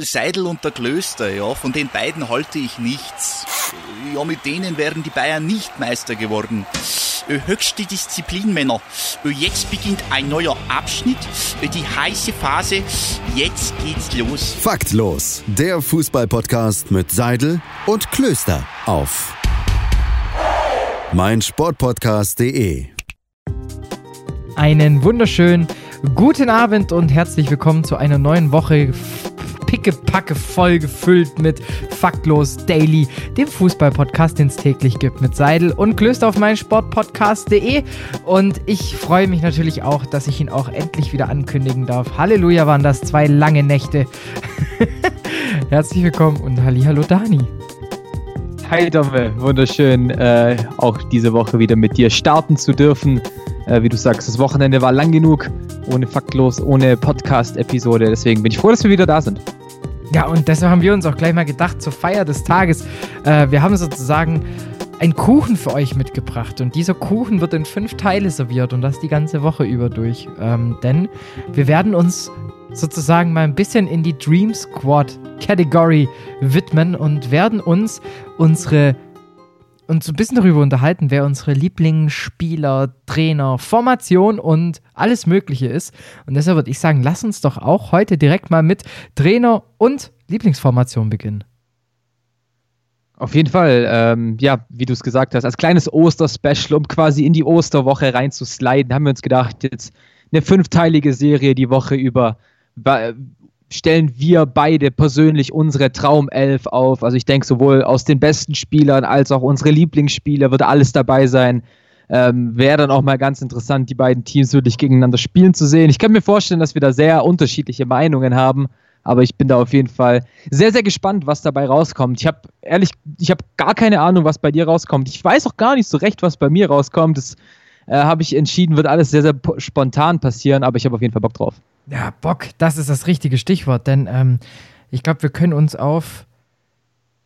Seidel und der Klöster, ja, von den beiden halte ich nichts. Ja, mit denen wären die Bayern nicht Meister geworden. Äh, höchste Disziplin, Männer. Äh, jetzt beginnt ein neuer Abschnitt, äh, die heiße Phase. Jetzt geht's los. Faktlos, der Fußballpodcast mit Seidel und Klöster auf meinsportpodcast.de. Einen wunderschönen guten Abend und herzlich willkommen zu einer neuen Woche pickepacke voll gefüllt mit Faktlos Daily, dem Fußball-Podcast, den es täglich gibt mit Seidel und Klöster auf meinsportpodcast.de. Und ich freue mich natürlich auch, dass ich ihn auch endlich wieder ankündigen darf. Halleluja, waren das zwei lange Nächte. Herzlich willkommen und Hallo Dani. Hi Domme, wunderschön, äh, auch diese Woche wieder mit dir starten zu dürfen. Äh, wie du sagst, das Wochenende war lang genug, ohne Faktlos, ohne Podcast-Episode. Deswegen bin ich froh, dass wir wieder da sind. Ja, und deshalb haben wir uns auch gleich mal gedacht, zur Feier des Tages, äh, wir haben sozusagen einen Kuchen für euch mitgebracht. Und dieser Kuchen wird in fünf Teile serviert und das die ganze Woche über durch. Ähm, denn wir werden uns sozusagen mal ein bisschen in die Dream Squad Category widmen und werden uns unsere uns ein bisschen darüber unterhalten, wer unsere Lieblingsspieler, Trainer, Formation und alles Mögliche ist. Und deshalb würde ich sagen, lass uns doch auch heute direkt mal mit Trainer und Lieblingsformation beginnen. Auf jeden Fall, ähm, ja, wie du es gesagt hast, als kleines Oster-Special, um quasi in die Osterwoche reinzusliden, haben wir uns gedacht, jetzt eine fünfteilige Serie die Woche über stellen wir beide persönlich unsere Traumelf auf. Also ich denke, sowohl aus den besten Spielern als auch unsere Lieblingsspieler wird alles dabei sein. Ähm, Wäre dann auch mal ganz interessant, die beiden Teams wirklich gegeneinander spielen zu sehen. Ich kann mir vorstellen, dass wir da sehr unterschiedliche Meinungen haben, aber ich bin da auf jeden Fall sehr, sehr gespannt, was dabei rauskommt. Ich habe ehrlich, ich habe gar keine Ahnung, was bei dir rauskommt. Ich weiß auch gar nicht so recht, was bei mir rauskommt. Das äh, habe ich entschieden, wird alles sehr, sehr spontan passieren, aber ich habe auf jeden Fall Bock drauf. Ja, Bock, das ist das richtige Stichwort, denn ähm, ich glaube, wir können uns auf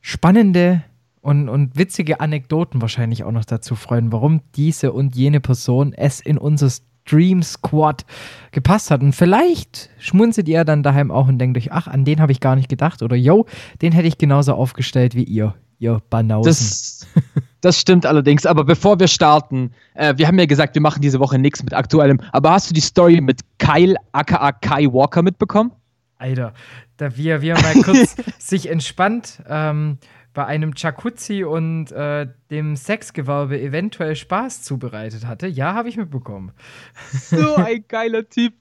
spannende und, und witzige Anekdoten wahrscheinlich auch noch dazu freuen, warum diese und jene Person es in unser Dream Squad gepasst hat. Und vielleicht schmunzelt ihr dann daheim auch und denkt euch, ach, an den habe ich gar nicht gedacht. Oder yo, den hätte ich genauso aufgestellt wie ihr, ihr Banausen. Das, das stimmt allerdings. Aber bevor wir starten, äh, wir haben ja gesagt, wir machen diese Woche nichts mit Aktuellem. Aber hast du die Story mit Kyle, aka Kai Walker, mitbekommen? Alter, da wie wie er mal kurz sich entspannt ähm, bei einem Jacuzzi und äh, dem Sexgewerbe eventuell Spaß zubereitet hatte. Ja, habe ich mitbekommen. So ein geiler Typ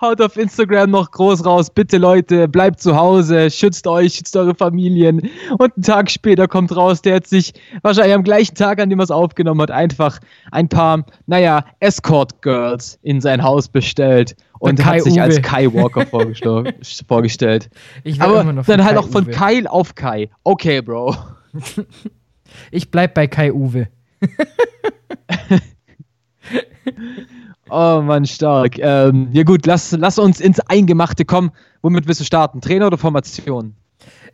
haut auf Instagram noch groß raus, bitte Leute, bleibt zu Hause, schützt euch, schützt eure Familien. Und einen Tag später kommt raus, der hat sich wahrscheinlich am gleichen Tag, an dem er es aufgenommen hat, einfach ein paar, naja, Escort-Girls in sein Haus bestellt und hat sich Uwe. als Kai Walker vorgestellt. Aber dann halt Kai auch von Uwe. Kyle auf Kai. Okay, Bro. ich bleib bei Kai Uwe. Oh Mann, stark. Ähm, ja gut, lass, lass uns ins Eingemachte kommen. Womit willst du starten? Trainer oder Formation?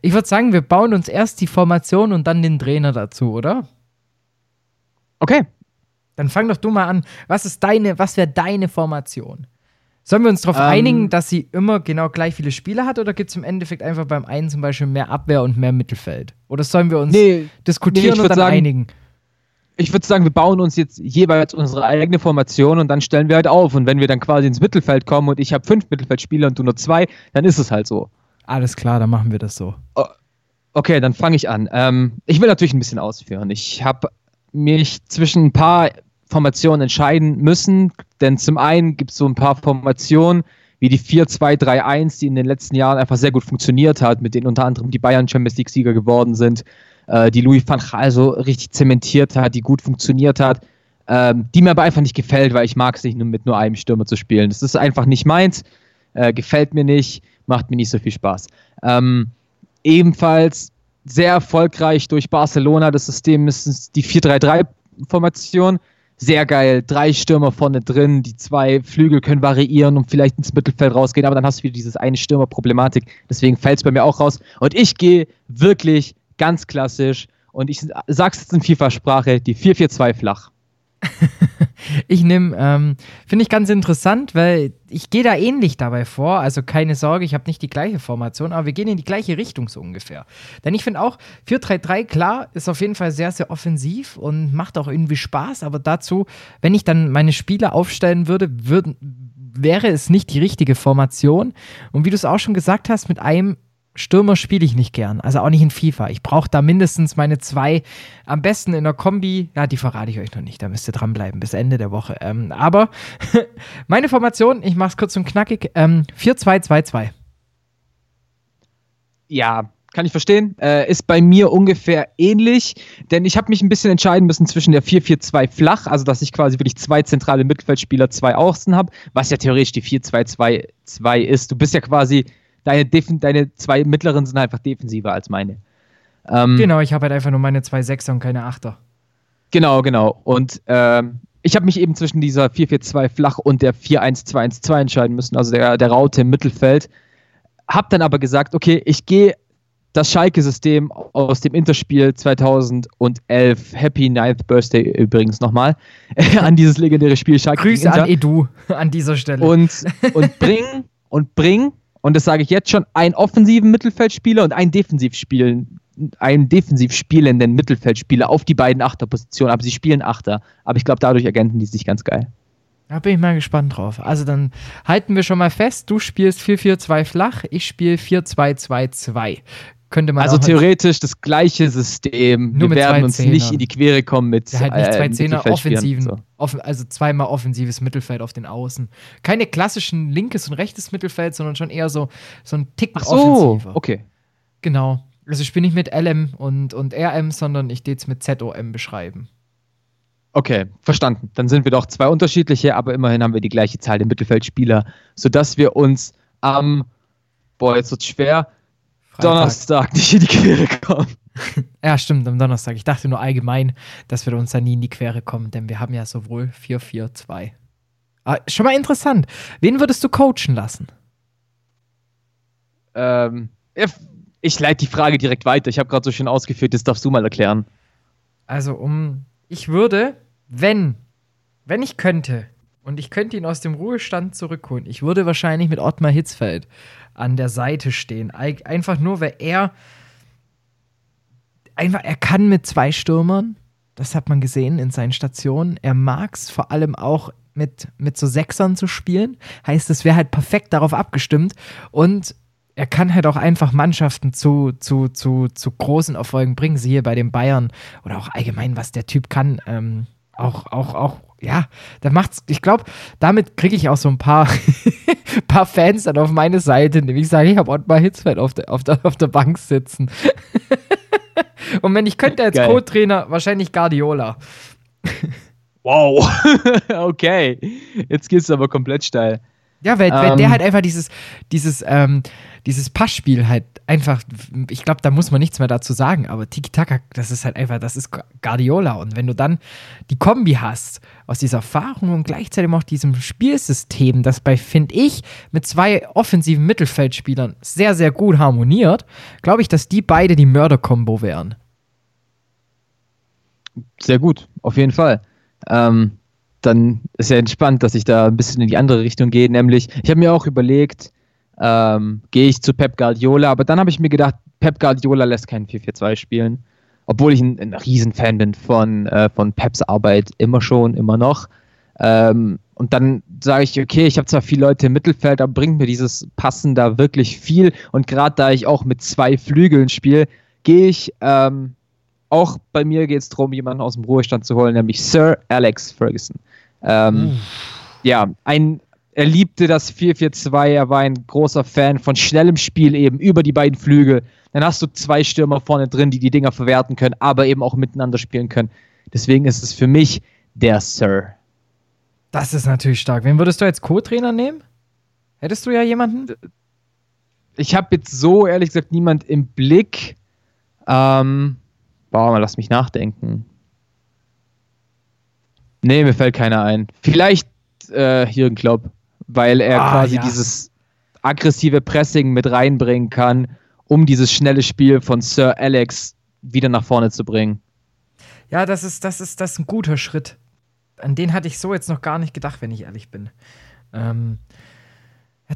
Ich würde sagen, wir bauen uns erst die Formation und dann den Trainer dazu, oder? Okay. Dann fang doch du mal an. Was ist deine, was wäre deine Formation? Sollen wir uns darauf ähm, einigen, dass sie immer genau gleich viele Spieler hat oder gibt es im Endeffekt einfach beim einen zum Beispiel mehr Abwehr und mehr Mittelfeld? Oder sollen wir uns nee, diskutieren nee, und dann sagen, einigen? Ich würde sagen, wir bauen uns jetzt jeweils unsere eigene Formation und dann stellen wir halt auf. Und wenn wir dann quasi ins Mittelfeld kommen und ich habe fünf Mittelfeldspieler und du nur zwei, dann ist es halt so. Alles klar, dann machen wir das so. Okay, dann fange ich an. Ähm, ich will natürlich ein bisschen ausführen. Ich habe mich zwischen ein paar Formationen entscheiden müssen, denn zum einen gibt es so ein paar Formationen, wie die 4-2-3-1, die in den letzten Jahren einfach sehr gut funktioniert hat, mit denen unter anderem die Bayern Champions League-Sieger geworden sind äh, die Louis van Gaal so richtig zementiert hat, die gut funktioniert hat, ähm, die mir aber einfach nicht gefällt, weil ich mag es nicht nur mit nur einem Stürmer zu spielen. Das ist einfach nicht meins, äh, gefällt mir nicht, macht mir nicht so viel Spaß. Ähm, ebenfalls sehr erfolgreich durch Barcelona, das System ist die 4-3-3-Formation. Sehr geil, drei Stürmer vorne drin, die zwei Flügel können variieren und vielleicht ins Mittelfeld rausgehen, aber dann hast du wieder dieses eine Stürmer-Problematik. Deswegen fällt es bei mir auch raus. Und ich gehe wirklich ganz klassisch. Und ich sag's jetzt in FIFA-Sprache, die 442 flach. Ich nehme, ähm, finde ich ganz interessant, weil ich gehe da ähnlich dabei vor. Also keine Sorge, ich habe nicht die gleiche Formation, aber wir gehen in die gleiche Richtung so ungefähr. Denn ich finde auch, 4-3-3, klar, ist auf jeden Fall sehr, sehr offensiv und macht auch irgendwie Spaß. Aber dazu, wenn ich dann meine Spieler aufstellen würde, würden, wäre es nicht die richtige Formation. Und wie du es auch schon gesagt hast, mit einem Stürmer spiele ich nicht gern, also auch nicht in FIFA. Ich brauche da mindestens meine zwei, am besten in der Kombi. Ja, die verrate ich euch noch nicht, da müsst ihr dranbleiben bis Ende der Woche. Ähm, aber meine Formation, ich mache es kurz und knackig, ähm, 4-2-2-2. Ja, kann ich verstehen. Äh, ist bei mir ungefähr ähnlich, denn ich habe mich ein bisschen entscheiden müssen zwischen der 4-4-2 flach, also dass ich quasi wirklich zwei zentrale Mittelfeldspieler, zwei Außen habe, was ja theoretisch die 4-2-2-2 ist. Du bist ja quasi deine, Defen deine zwei mittleren sind einfach defensiver als meine. Ähm, genau, ich habe halt einfach nur meine zwei Sechser und keine Achter. Genau, genau. Und ähm, ich habe mich eben zwischen dieser 4-4-2 flach und der 4-1-2-1-2 entscheiden müssen, also der, der Raute im Mittelfeld. Hab dann aber gesagt, okay, ich gehe das Schalke-System aus dem Interspiel 2011, Happy Ninth Birthday übrigens nochmal, an dieses legendäre Spiel Schalke. Grüße an Edu an dieser Stelle. Und, und bring, und bring und das sage ich jetzt schon, einen offensiven Mittelfeldspieler und einen defensiv spielen, einen defensiv spielenden Mittelfeldspieler auf die beiden Achterpositionen. Aber sie spielen Achter. Aber ich glaube, dadurch ergänzen die sich ganz geil. Da bin ich mal gespannt drauf. Also dann halten wir schon mal fest, du spielst 4-4-2 flach, ich spiele 4-2-2-2 könnte man Also theoretisch das gleiche System. Nur Wir werden uns Zehner. nicht in die Quere kommen mit ja, halt nicht äh, zwei Zehner offensiven, so. off also zweimal offensives Mittelfeld auf den Außen. Keine klassischen linkes und rechtes Mittelfeld, sondern schon eher so, so ein Ticken Ach so, offensiver. okay. Genau. Also ich bin nicht mit LM und, und RM, sondern ich es mit ZOM beschreiben. Okay, verstanden. Dann sind wir doch zwei unterschiedliche, aber immerhin haben wir die gleiche Zahl der Mittelfeldspieler, sodass wir uns am, boah, jetzt wird schwer, Freitag. Donnerstag nicht in die Quere kommen. ja, stimmt, am Donnerstag. Ich dachte nur allgemein, dass wir uns da nie in die Quere kommen, denn wir haben ja sowohl 4-4-2. Ah, schon mal interessant. Wen würdest du coachen lassen? Ähm, ich leite die Frage direkt weiter. Ich habe gerade so schön ausgeführt, das darfst du mal erklären. Also, um. Ich würde, wenn, wenn ich könnte, und ich könnte ihn aus dem Ruhestand zurückholen, ich würde wahrscheinlich mit Ottmar Hitzfeld an der Seite stehen. Einfach nur, weil er einfach, er kann mit zwei Stürmern, das hat man gesehen in seinen Stationen. Er mag es vor allem auch mit, mit so Sechsern zu spielen. Heißt, es wäre halt perfekt darauf abgestimmt. Und er kann halt auch einfach Mannschaften zu, zu, zu, zu großen Erfolgen bringen. Siehe bei den Bayern oder auch allgemein, was der Typ kann. Ähm, auch, auch, auch ja, da macht's, ich glaube, damit kriege ich auch so ein paar, paar Fans dann auf meine Seite, nämlich sage, ich habe Ottmar Hitzfeld auf der, auf, der, auf der Bank sitzen. Und wenn ich könnte als Co-Trainer, wahrscheinlich Guardiola. wow. okay. Jetzt gehst du aber komplett steil. Ja, weil, weil der ähm. halt einfach dieses, dieses, ähm, dieses Passspiel halt einfach, ich glaube, da muss man nichts mehr dazu sagen, aber Tiki-Taka, das ist halt einfach, das ist Guardiola. Und wenn du dann die Kombi hast aus dieser Erfahrung und gleichzeitig auch diesem Spielsystem, das bei, finde ich, mit zwei offensiven Mittelfeldspielern sehr, sehr gut harmoniert, glaube ich, dass die beide die Mörder-Kombo wären. Sehr gut, auf jeden Fall. Ähm, dann ist ja entspannt, dass ich da ein bisschen in die andere Richtung gehe. Nämlich, ich habe mir auch überlegt, ähm, gehe ich zu Pep Guardiola, aber dann habe ich mir gedacht, Pep Guardiola lässt keinen 4-4-2 spielen. Obwohl ich ein, ein Riesenfan bin von, äh, von Peps Arbeit, immer schon, immer noch. Ähm, und dann sage ich, okay, ich habe zwar viele Leute im Mittelfeld, aber bringt mir dieses Passen da wirklich viel. Und gerade da ich auch mit zwei Flügeln spiele, gehe ich ähm, auch bei mir geht es darum, jemanden aus dem Ruhestand zu holen, nämlich Sir Alex Ferguson. Ähm, ja, ein, er liebte das 4-4-2, er war ein großer Fan von schnellem Spiel eben über die beiden Flügel. Dann hast du zwei Stürmer vorne drin, die die Dinger verwerten können, aber eben auch miteinander spielen können. Deswegen ist es für mich der Sir. Das ist natürlich stark. Wen würdest du als Co-Trainer nehmen? Hättest du ja jemanden? Ich habe jetzt so ehrlich gesagt niemand im Blick. Ähm, boah, lass mich nachdenken. Nee, mir fällt keiner ein. Vielleicht äh, Jürgen Klopp, weil er ah, quasi ja. dieses aggressive Pressing mit reinbringen kann, um dieses schnelle Spiel von Sir Alex wieder nach vorne zu bringen. Ja, das ist, das ist, das ist ein guter Schritt. an den hatte ich so jetzt noch gar nicht gedacht, wenn ich ehrlich bin. Ähm,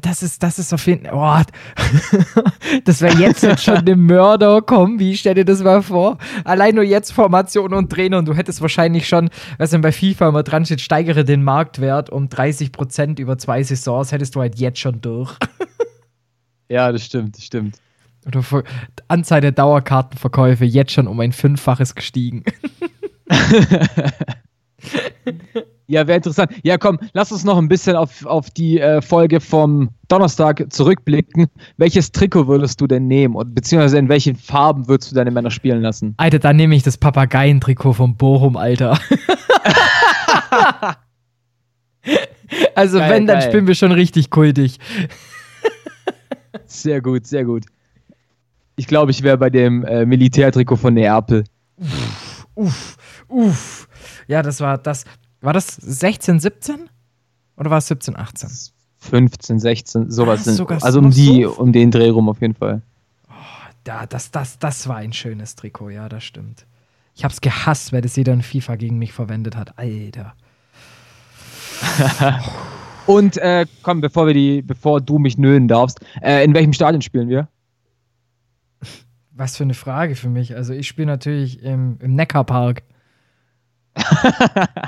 das ist, das ist auf jeden Fall. Oh, das wäre jetzt, jetzt schon eine Mörder-Kombi. Stell dir das mal vor. Allein nur jetzt Formation und Trainer und du hättest wahrscheinlich schon, was denn bei FIFA immer dran steht, steigere den Marktwert um 30% über zwei Saisons, hättest du halt jetzt schon durch. Ja, das stimmt, das stimmt. Oder Anzahl der Dauerkartenverkäufe jetzt schon um ein Fünffaches gestiegen. Ja, wäre interessant. Ja, komm, lass uns noch ein bisschen auf, auf die äh, Folge vom Donnerstag zurückblicken. Welches Trikot würdest du denn nehmen? Und beziehungsweise in welchen Farben würdest du deine Männer spielen lassen? Alter, dann nehme ich das Papageientrikot vom Bochum, Alter. also, Geil, wenn, dann geil. spielen wir schon richtig kultig. Sehr gut, sehr gut. Ich glaube, ich wäre bei dem äh, Militärtrikot von Neapel. Uff, uff. Ja, das war das. War das 16, 17? Oder war es 17, 18? 15, 16, sowas. Ah, sind- also um die, so- um den Dreh rum auf jeden Fall. Ja, das, das, das war ein schönes Trikot, ja, das stimmt. Ich hab's gehasst, weil das jeder in FIFA gegen mich verwendet hat. Alter. Und äh, komm, bevor wir die, bevor du mich nölen darfst, äh, in welchem Stadion spielen wir? Was für eine Frage für mich. Also, ich spiele natürlich im, im Neckarpark.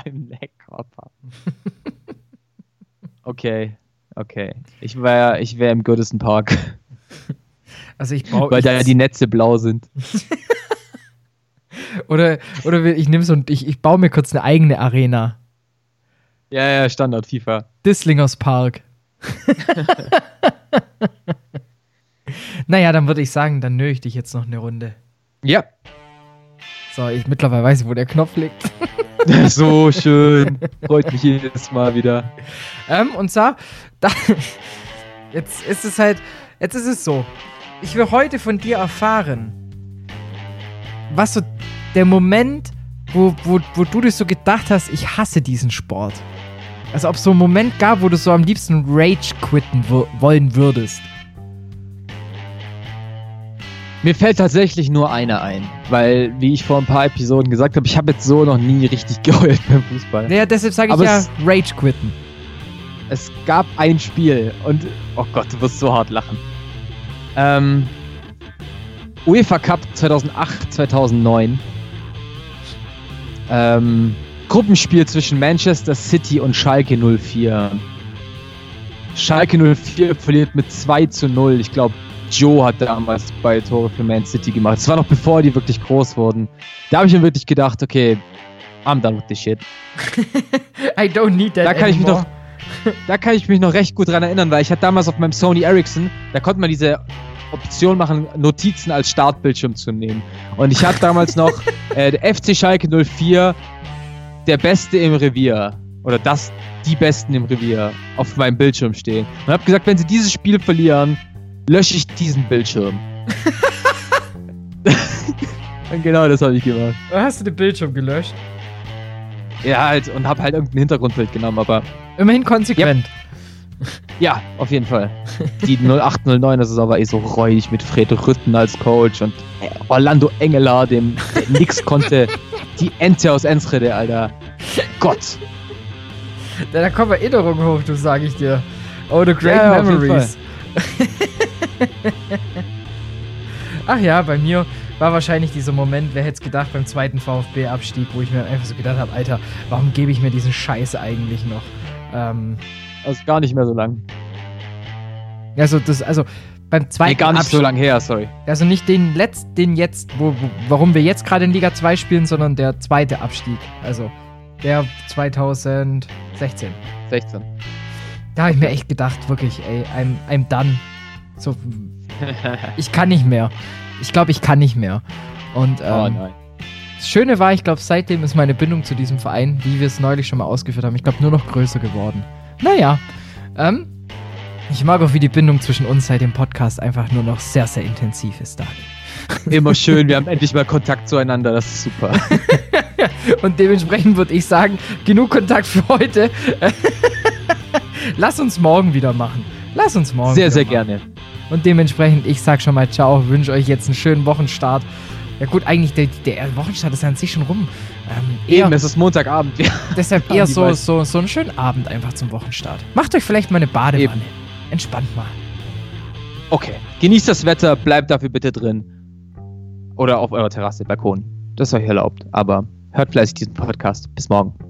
Im Neckarpark. okay, okay. Ich wäre ich wär im Goodison Park, Also, ich brauche. weil da ja die Netze blau sind. Oder, oder ich nehme so ein, ich, ich baue mir kurz eine eigene Arena. Ja, ja, Standard FIFA. Dislingers Park. naja, dann würde ich sagen, dann nöle ich dich jetzt noch eine Runde. Ja. So, ich mittlerweile weiß, ich, wo der Knopf liegt. so schön. Freut mich jedes Mal wieder. ähm, und zwar, da, jetzt ist es halt, jetzt ist es so. Ich will heute von dir erfahren, was so der Moment, wo, wo, wo du dir so gedacht hast, ich hasse diesen Sport. Also ob es so einen Moment gab, wo du so am liebsten Rage quitten wo- wollen würdest. Mir fällt tatsächlich nur einer ein, weil, wie ich vor ein paar Episoden gesagt habe, ich habe jetzt so noch nie richtig geheult beim Fußball. Naja, deshalb sage ich ja Rage quitten. Es gab ein Spiel und, oh Gott, du wirst so hart lachen. Ähm, UEFA Cup 2008, 2009. Ähm, Gruppenspiel zwischen Manchester City und Schalke 04. Schalke 04 verliert mit 2 zu 0. Ich glaube, Joe hat damals beide Tore für Man City gemacht. Das war noch bevor die wirklich groß wurden. Da habe ich mir wirklich gedacht, okay, I'm done with this shit. I don't need that Da kann ich mich noch, da kann ich mich noch recht gut dran erinnern, weil ich hatte damals auf meinem Sony Ericsson, da konnte man diese Option machen, Notizen als Startbildschirm zu nehmen. Und ich hatte damals noch äh, der FC Schalke 04, der Beste im Revier. Oder das, die Besten im Revier auf meinem Bildschirm stehen. Und habe gesagt, wenn sie dieses Spiel verlieren, lösche ich diesen Bildschirm. Genau das habe ich gemacht. Hast du den Bildschirm gelöscht? Ja, halt, und habe halt irgendein Hintergrundbild genommen, aber Immerhin konsequent. Ja, auf jeden Fall. Die 0809er Saison war eh so räudig mit Fred Rütten als Coach und äh, Orlando Engeler, dem nix konnte. Die Ente aus Enschede, Alter. Gott. Da, da kommen Erinnerungen hoch, du sag ich dir. Oh, the great Ja, ja, memories. Ach ja, bei mir war wahrscheinlich dieser Moment, wer hätte es gedacht, beim zweiten VfB-Abstieg, wo ich mir einfach so gedacht habe, Alter, warum gebe ich mir diesen Scheiß eigentlich noch? Ähm, ist gar nicht mehr so lang. also, das, also beim zweiten Nee, gar nicht so Abstieg- lang her, sorry. Also nicht den letzten, den jetzt, wo, wo, warum wir jetzt gerade in Liga 2 spielen, sondern der zweite Abstieg. Also der 2016. 16. Da habe ich mir echt gedacht, wirklich, ey, I'm, I'm done. So, ich kann nicht mehr. Ich glaube, ich kann nicht mehr. Und oh ähm, nein. das Schöne war, ich glaube, seitdem ist meine Bindung zu diesem Verein, wie wir es neulich schon mal ausgeführt haben, ich glaube, nur noch größer geworden. Naja, ähm, ich mag auch, wie die Bindung zwischen uns seit dem Podcast einfach nur noch sehr, sehr intensiv ist, Daniel. Immer schön, wir haben endlich mal Kontakt zueinander, das ist super. Und dementsprechend würde ich sagen, genug Kontakt für heute. Lass uns morgen wieder machen. Lass uns morgen. Sehr, sehr machen. gerne. Und dementsprechend, ich sag schon mal ciao, wünsche euch jetzt einen schönen Wochenstart Ja gut, eigentlich der, der Wochenstart ist an sich schon rum. Ähm, eher, Eben, es ist Montagabend. Ja. deshalb eher so, so, so einen schönen Abend einfach zum Wochenstart. Macht euch vielleicht mal eine Badewanne. Eben. Entspannt mal. Okay. Genießt das Wetter, bleibt dafür bitte drin. Oder auf eurer Terrasse, Balkon. Das ist euch erlaubt. Aber hört fleißig diesen Podcast. Bis morgen.